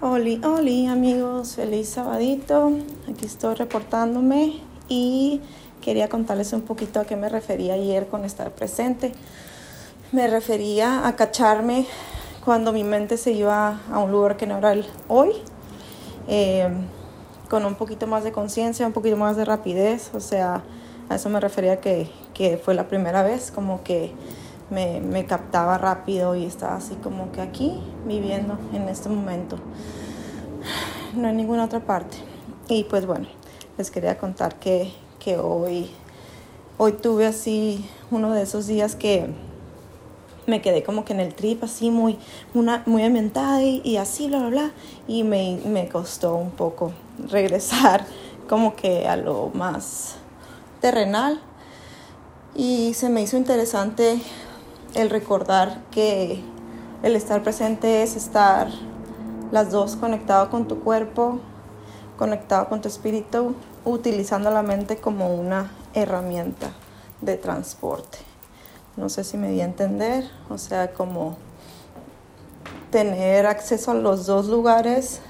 Oli, oli amigos, feliz sabadito. Aquí estoy reportándome y quería contarles un poquito a qué me refería ayer con estar presente. Me refería a cacharme cuando mi mente se iba a un lugar que no era el hoy, eh, con un poquito más de conciencia, un poquito más de rapidez. O sea, a eso me refería que, que fue la primera vez, como que me, me, captaba rápido y estaba así como que aquí viviendo en este momento, no en ninguna otra parte. Y pues bueno, les quería contar que, que hoy, hoy tuve así uno de esos días que me quedé como que en el trip así muy, una, muy ambientada y, así, bla, bla, bla. Y me, me costó un poco regresar como que a lo más terrenal. Y se me hizo interesante el recordar que el estar presente es estar las dos conectado con tu cuerpo, conectado con tu espíritu, utilizando la mente como una herramienta de transporte. No sé si me di a entender, o sea, como tener acceso a los dos lugares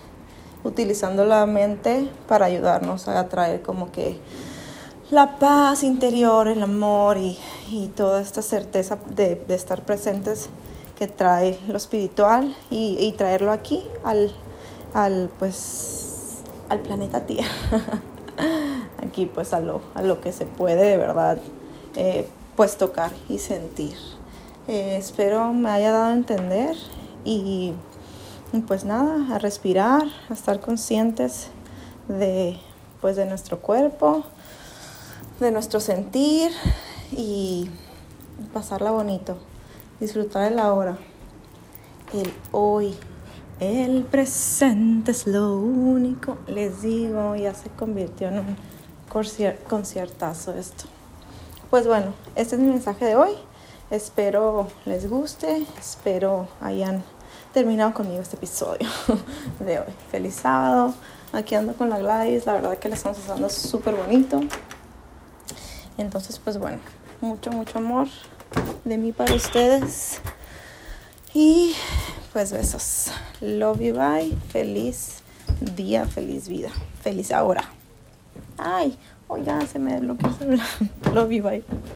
utilizando la mente para ayudarnos a atraer como que la paz interior, el amor y, y toda esta certeza de, estar presentes que trae lo espiritual y, traerlo aquí al, al, pues, al planeta Tierra. aquí pues a lo, a lo que se puede de verdad eh, pues tocar y sentir. Eh, espero me haya dado a entender y pues nada, a respirar, a estar conscientes de pues de nuestro cuerpo, de nuestro sentir y pasarla bonito, disfrutar de la hora, el hoy, el presente es lo único, les digo, ya se convirtió en un conciertazo esto. Pues bueno, este es mi mensaje de hoy, espero les guste, espero hayan terminado conmigo este episodio de hoy. Feliz sábado, aquí ando con la Gladys, la verdad que le estamos pasando súper bonito. Entonces, pues bueno, mucho, mucho amor de mí para ustedes. Y pues besos. Love you, bye. Feliz día, feliz vida. Feliz ahora. Ay, oh ya se me desbloqueó. Love you, bye.